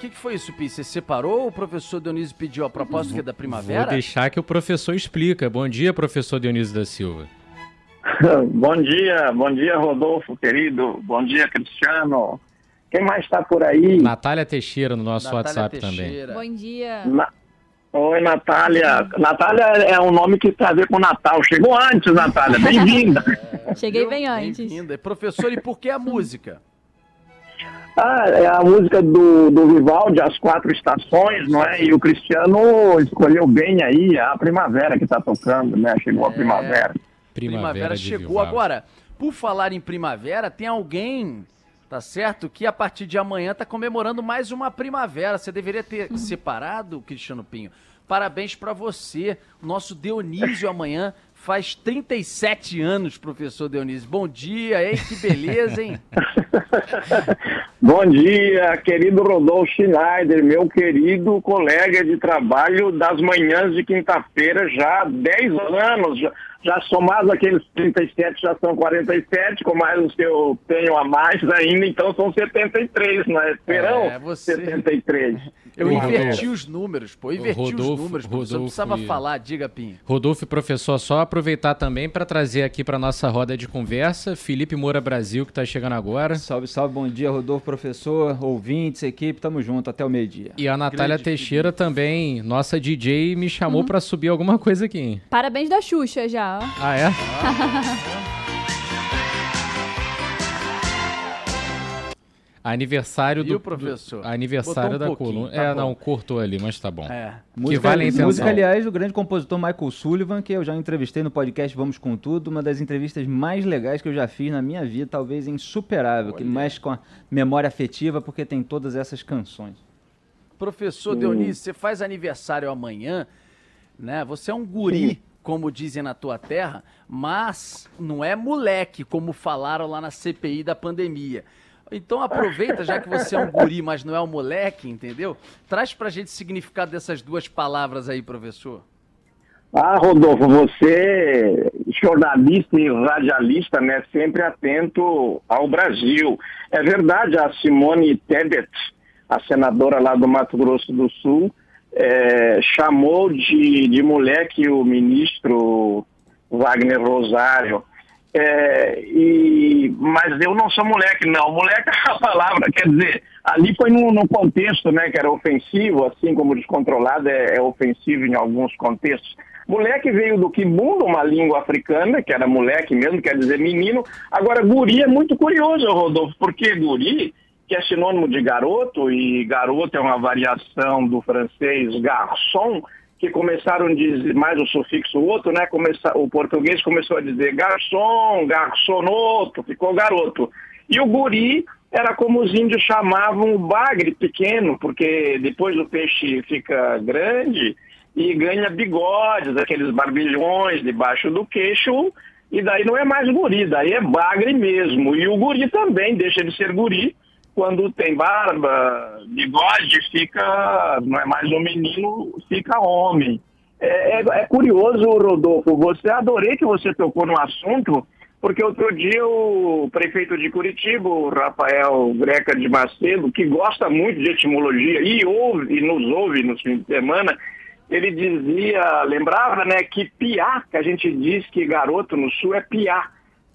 Que, que foi isso, Pi? Você separou ou o professor Dionísio pediu a proposta que é da primavera? Vou deixar que o professor explica. Bom dia, professor Dionísio da Silva. bom dia, bom dia, Rodolfo, querido. Bom dia, Cristiano. Quem mais está por aí? Natália Teixeira no nosso Natália WhatsApp Teixeira. Bom dia. Na- Oi, Natália. Natália é um nome que tem a ver com Natal. Chegou antes, Natália. Bem-vinda. Cheguei bem antes. Bem-vinda. Professor, e por que a música? Ah, é a música do, do Vivaldi, As Quatro Estações, não é? E o Cristiano escolheu bem aí a primavera que está tocando, né? Chegou a primavera. Primavera, de chegou. Vivaldi. Agora, por falar em primavera, tem alguém, tá certo, que a partir de amanhã tá comemorando mais uma primavera. Você deveria ter separado, Cristiano Pinho. Parabéns pra você. Nosso Dionísio amanhã faz 37 anos, professor Dionísio. Bom dia, hein? Que beleza, hein? Bom dia, querido Rodolfo Schneider, meu querido colega de trabalho das manhãs de quinta-feira, já há 10 anos, já, já somados aqueles 37, já são 47, com mais os que eu tenho a mais ainda, então são 73, né? Serão É, você- 73. Eu O inverti Rodolfo- os números, pô. Eu inverti os Rodolfo- números, professor. Eu Rodolfo precisava e- falar, diga, Pinho. Rodolfo professor, só aproveitar também para trazer aqui para nossa roda de conversa Felipe Moura Brasil, que está chegando agora. Salve, salve, bom dia, Rodolfo, professor, ouvintes, equipe, tamo junto, até o meio-dia. E a Natália Grande Teixeira também, nossa DJ, me chamou pra subir alguma coisa aqui. hein? Parabéns da Xuxa já. ó. Ah, é? Aniversário Viu, do professor? do- aniversário um da coluna. tá é, bom. não, cortou ali, mas tá bom. É. Música, vale a intenção. música, aliás, do grande compositor Michael Sullivan, que eu já entrevistei no podcast Vamos Com Tudo, uma das entrevistas mais legais que eu já fiz na minha vida, talvez insuperável, que mexe com a memória afetiva, porque tem todas essas canções. Professor Dionísio, você faz aniversário amanhã, né? Você é um guri, como dizem na tua terra, mas não é moleque, como falaram lá na CPI da pandemia. Então aproveita, já que você é um guri, mas não é um moleque, entendeu? Traz pra gente o significado dessas duas palavras aí, professor. Ah, Rodolfo, você, jornalista e radialista, né, sempre atento ao Brasil. É verdade, a Simone Tebet, a senadora lá do Mato Grosso do Sul, eh, chamou de, de moleque o ministro Wagner Rosário. É, e, mas eu não sou moleque, não. Moleque é a palavra, quer dizer, ali foi num, num contexto né, que era ofensivo, assim como descontrolado é, é ofensivo em alguns contextos. Moleque veio do Kimbundu, uma língua africana, que era moleque mesmo, quer dizer menino. Agora, guri é muito curioso, Rodolfo, porque guri, que é sinônimo de garoto, e garoto é uma variação do francês garçon, que começaram a dizer, mais o sufixo outro, né? Começa, o português começou a dizer garçom, garçonoto, ficou garoto. E o guri era como os índios chamavam o bagre pequeno, porque depois o peixe fica grande e ganha bigodes, aqueles barbilhões debaixo do queixo, e daí não é mais guri, daí é bagre mesmo. E o guri também deixa de ser guri, quando tem barba, bigode, fica, não é mais um menino, fica homem. É, é- é curioso, Rodolfo, você adorei que você tocou no assunto, porque outro dia o prefeito de Curitiba, Rafael Greca de Macedo, que gosta muito de etimologia e ouve, e nos ouve nos fins de semana, ele dizia, lembrava, né, que piá, que a gente diz que garoto no sul é piá.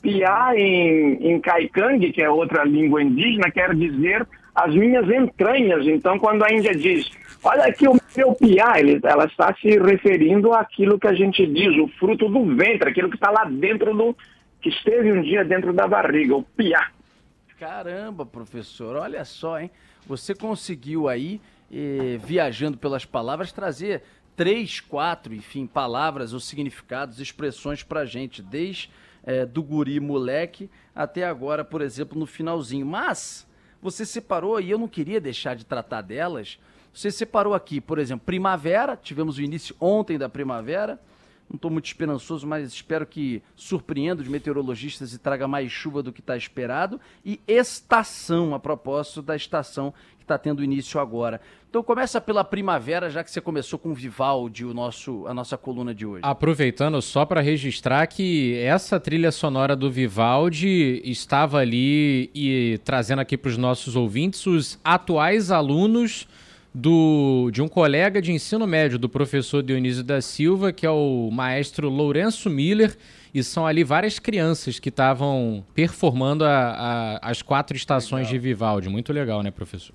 Piá em, em Kaikang, que é outra língua indígena, quer dizer as minhas entranhas. Então, quando a Índia diz, olha aqui o meu piá, ela está se referindo àquilo que a gente diz, o fruto do ventre, aquilo que está lá dentro do. que esteve um dia dentro da barriga, o piá. Caramba, professor, olha só, hein? Você conseguiu aí, eh, viajando pelas palavras, trazer três, quatro, enfim, palavras ou significados, expressões pra gente, desde eh, do guri moleque até agora, por exemplo, no finalzinho. Mas você separou, e eu não queria deixar de tratar delas, Você separou aqui, por exemplo, primavera, tivemos o início ontem da primavera. Não estou muito esperançoso, mas espero que surpreenda os meteorologistas e traga mais chuva do que está esperado. E estação, a propósito da estação está tendo início agora. Então começa pela primavera, já que você começou com Vivaldi, o nosso, a nossa coluna de hoje. Aproveitando só para registrar que essa trilha sonora do Vivaldi estava ali e trazendo aqui para os nossos ouvintes os atuais alunos do, de um colega de ensino médio do professor Dionísio da Silva, que é o maestro Lourenço Miller, e são ali várias crianças que estavam performando a, a, as quatro estações legal. de Vivaldi. Muito legal, né, professor?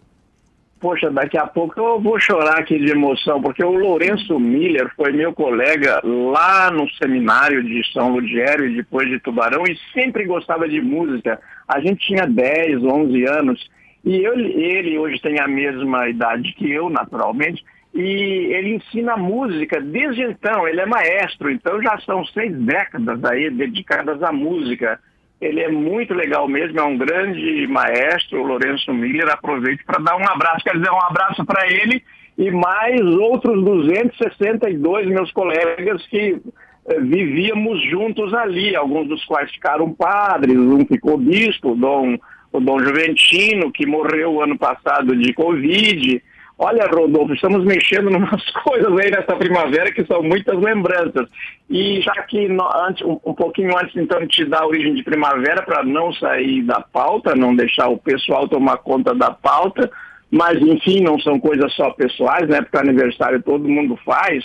Poxa, daqui a pouco eu vou chorar aqui de emoção, porque o Lourenço Miller foi meu colega lá no seminário de São Ludgero e depois de Tubarão e sempre gostava de música. A gente tinha 10, 11 anos e eu, ele hoje tem a mesma idade que eu, naturalmente, e ele ensina música desde então, ele é maestro, então já são seis décadas aí dedicadas à música. Ele é muito legal mesmo, é um grande maestro, o Lourenço Miller. Aproveito para dar um abraço, quer dizer, um abraço para ele e mais outros 262 meus colegas que eh, vivíamos juntos ali, alguns dos quais ficaram padres, um ficou bispo, Dom o Dom Juventino, que morreu ano passado de Covid. Olha, Rodolfo, estamos mexendo em umas coisas aí nessa primavera que são muitas lembranças. E já que no, antes, um, um, pouquinho antes, então, de te dar origem de primavera, para não sair da pauta, não deixar o pessoal tomar conta da pauta, mas enfim, não são coisas só pessoais, né? Porque aniversário todo mundo faz.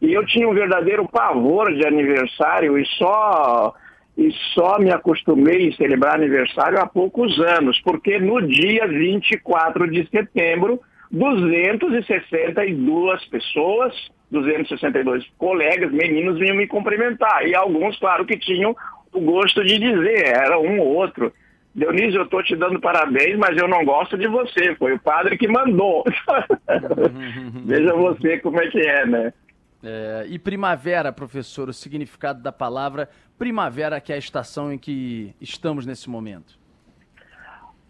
E eu tinha um verdadeiro pavor de aniversário e só e só me acostumei a celebrar aniversário há poucos anos, porque no dia 24 de setembro, 262 pessoas, 262 colegas, meninos vinham me cumprimentar. E alguns, claro, que tinham o gosto de dizer, era um ou outro. Dionísio, eu estou te dando parabéns, mas eu não gosto de você. Foi o padre que mandou. Veja você como é que é, né? É, e primavera, professor, o significado da palavra primavera, que é a estação em que estamos nesse momento?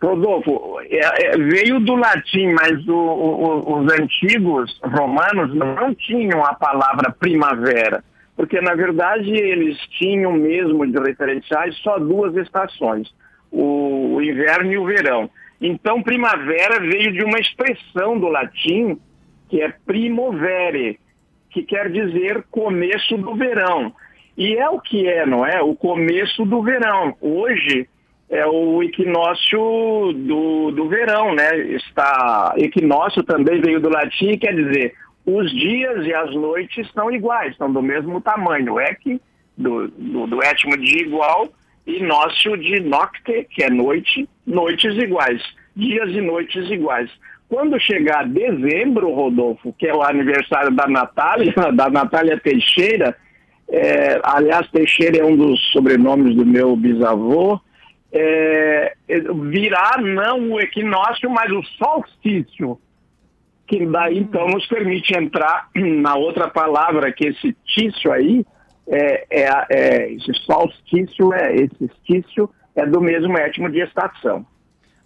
Rodolfo, é, é, veio do latim, mas o, o, os antigos romanos não tinham a palavra primavera, porque na verdade eles tinham mesmo de referenciais só duas estações, o, o inverno e o verão. Então primavera veio de uma expressão do latim que é primovere, que quer dizer começo do verão. E é o que é, não é? O começo do verão. Hoje é o equinócio do, do verão, né? Está, equinócio também veio do latim quer dizer os dias e as noites são iguais, são do mesmo tamanho. Equi, do, do, do étimo de igual, e nócio de nocte, que é noite, noites iguais. Dias e noites iguais. Quando chegar dezembro, Rodolfo, que é o aniversário da Natália, da Natália Teixeira, é, aliás, Teixeira é um dos sobrenomes do meu bisavô, é, virá não o equinócio, mas o solstício, que daí então nos permite entrar na outra palavra, que esse tício aí, é, é, é esse solstício, é, esse estício é do mesmo étimo de estação.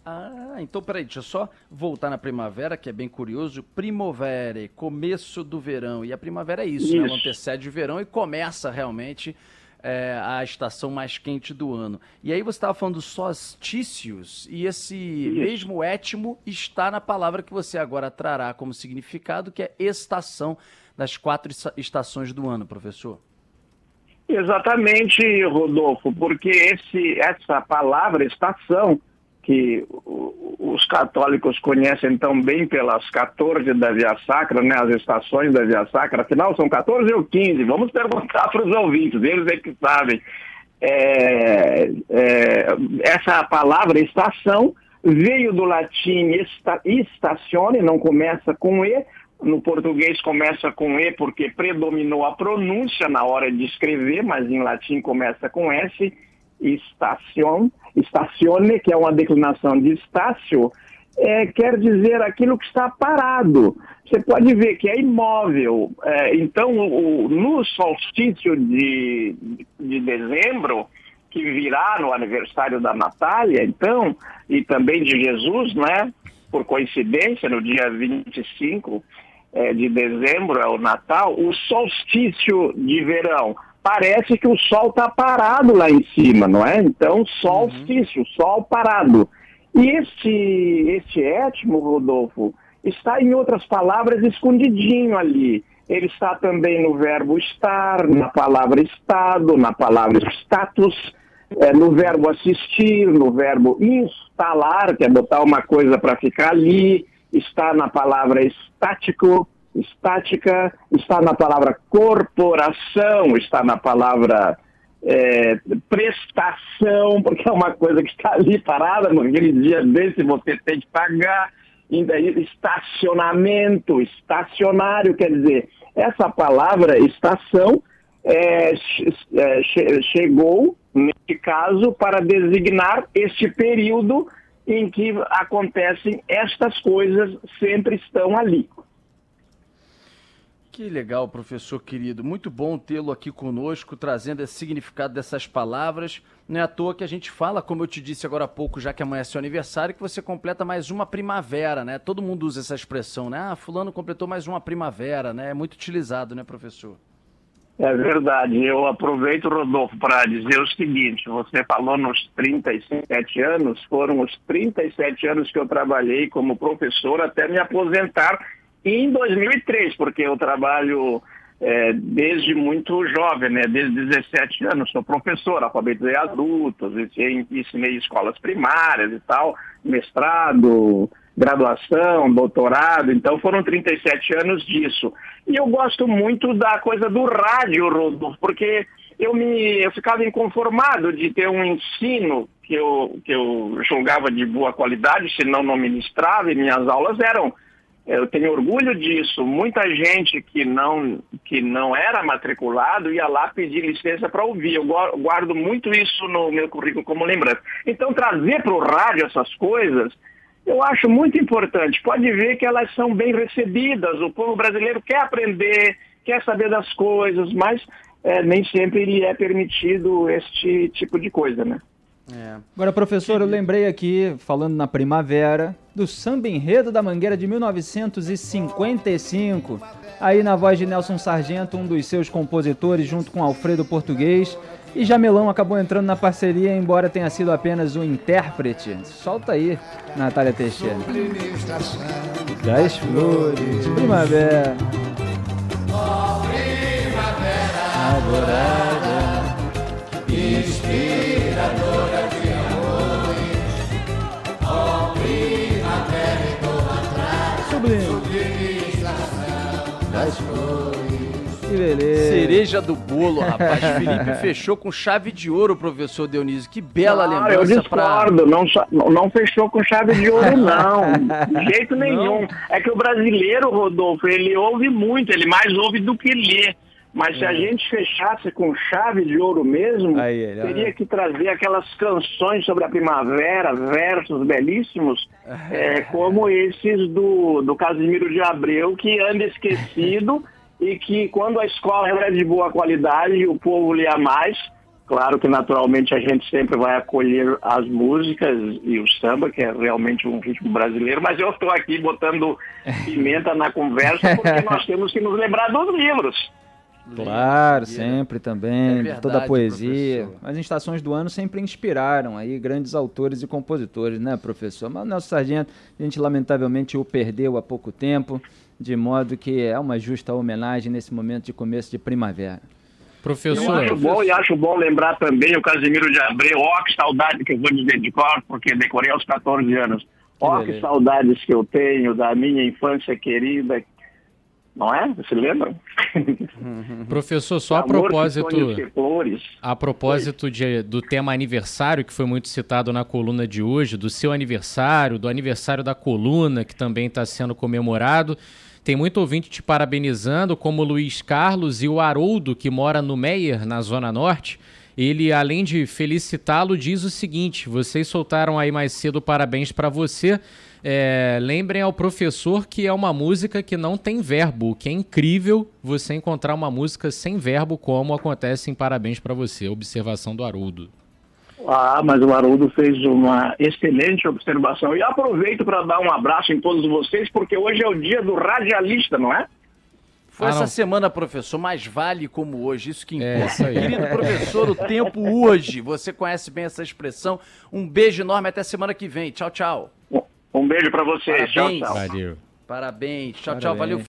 Ah, então peraí, deixa eu só voltar na primavera, que é bem curioso. Primavera, começo do verão. E a primavera é isso, isso. né? Ela antecede o verão e começa realmente é, a estação mais quente do ano. E aí você estava falando solstícios, e esse isso. mesmo étimo está na palavra que você agora trará como significado, que é estação das quatro estações do ano, professor. Exatamente, Rodolfo, porque esse, essa palavra estação que os católicos conhecem tão bem pelas 14 da Via Sacra, né, as estações da Via Sacra, afinal são 14 ou 15, vamos perguntar para os ouvintes, eles é que sabem. É, é, essa palavra estação veio do latim esta, estacione, não começa com E, no português começa com E porque predominou a pronúncia na hora de escrever, mas em latim começa com S, estacion, estacione, que é uma declinação de estácio, é, quer dizer aquilo que está parado. Você pode ver que é imóvel. É, então, o, no solstício de, de dezembro, que virá no aniversário da Natália, então, e também de Jesus, né? por coincidência, no dia 25 é, de dezembro, é o Natal, o solstício de verão. Parece que o sol está parado lá em cima, não é? Então, solstício, uhum. sol parado. E este, este étimo, Rodolfo, está, em outras palavras, escondidinho ali. Ele está também no verbo estar, na palavra estado, na palavra status, é, no verbo assistir, no verbo instalar, que é botar uma coisa para ficar ali, está na palavra estático, estática, está na palavra corporação, está na palavra é, prestação, porque é uma coisa que está ali parada, naquele dia desse você tem que pagar, ainda estacionamento, estacionário, quer dizer, essa palavra estação é, é, chegou, nesse caso, para designar este período em que acontecem estas coisas, sempre estão ali. Que legal, professor querido. Muito bom tê-lo aqui conosco, trazendo esse significado dessas palavras. Não é à toa que a gente fala, como eu te disse agora há pouco, já que amanhã é seu aniversário, que você completa mais uma primavera, né? Todo mundo usa essa expressão, né? Ah, fulano completou mais uma primavera, né? É muito utilizado, né, professor? É verdade. Eu aproveito, Rodolfo, para dizer o seguinte: você falou nos 37 anos, foram os 37 anos que eu trabalhei como professor até me aposentar em 2003, porque eu trabalho é, desde muito jovem, né? desde 17 anos, sou professor, alfabetizei adultos, ensinei escolas primárias e tal, mestrado, graduação, doutorado, então foram 37 anos disso. E eu gosto muito da coisa do rádio, Rodolfo, porque eu me eu ficava inconformado de ter um ensino que eu, que eu julgava de boa qualidade, senão não ministrava, e minhas aulas eram eu tenho orgulho disso. Muita gente que não, que não era matriculado ia lá pedir licença para ouvir. Eu guardo muito isso no meu currículo como lembrança. Então, trazer para o rádio essas coisas, eu acho muito importante. Pode ver que elas são bem recebidas. O povo brasileiro quer aprender, quer saber das coisas, mas é, nem sempre lhe é permitido este tipo de coisa, né? É. Agora, professor, eu lembrei aqui, falando na primavera, do samba enredo da Mangueira de 1955. Aí na voz de Nelson Sargento, um dos seus compositores, junto com Alfredo Português. E Jamelão acabou entrando na parceria, embora tenha sido apenas um intérprete. Solta aí, Natália Teixeira. Das flores, primavera. Oh, primavera adorada, inspiradora. Que beleza. Cereja do bolo, rapaz. Felipe fechou com chave de ouro, professor Dionísio. Que bela não, lembrança. Eu discordo, pra... não, não fechou com chave de ouro, não. De jeito nenhum. Não. É que o brasileiro, Rodolfo, ele ouve muito, ele mais ouve do que lê. Mas se a é. gente fechasse com chave de ouro mesmo, Aí, teria que trazer aquelas canções sobre a primavera, versos belíssimos, é, como esses do, do Casimiro de Abreu, que anda esquecido e que quando a escola é de boa qualidade, o povo lê mais. Claro que naturalmente a gente sempre vai acolher as músicas e o samba, que é realmente um ritmo brasileiro, mas eu estou aqui botando pimenta na conversa porque nós temos que nos lembrar dos livros. Claro, sempre também, é verdade, toda a poesia. Professor. As estações do ano sempre inspiraram aí grandes autores e compositores, né, professor? Mas o Nelson Sargento, a gente lamentavelmente o perdeu há pouco tempo, de modo que é uma justa homenagem nesse momento de começo de primavera. Professor. Eu acho bom e acho bom lembrar também o Casimiro de Abreu. Ó, oh, que saudade que eu vou dizer de cor, porque decorei aos 14 anos. Ó, oh, que saudades que eu tenho da minha infância querida, não é? Você lembra? Professor, só a propósito, a propósito de, do tema aniversário, que foi muito citado na coluna de hoje, do seu aniversário, do aniversário da coluna, que também está sendo comemorado. Tem muito ouvinte te parabenizando, como o Luiz Carlos e o Haroldo, que mora no Meier, na Zona Norte. Ele, além de felicitá-lo, diz o seguinte: vocês soltaram aí mais cedo parabéns para você é, lembrem ao professor que é uma música que não tem verbo, que é incrível você encontrar uma música sem verbo, como acontece em Parabéns para Você, observação do Haroldo. Ah, mas o Haroldo fez uma excelente observação. E aproveito para dar um abraço em todos vocês, porque hoje é o dia do radialista, não é? Foi Ah, essa não. semana, professor, mais vale como hoje, isso que É, importa. isso aí. Querido professor, o tempo hoje, você conhece bem essa expressão. Um beijo enorme, até semana que vem. Tchau, tchau. Um beijo para vocês. Tchau, Parabéns. tchau. Valeu. Parabéns. Tchau, tchau. Parabéns. Valeu.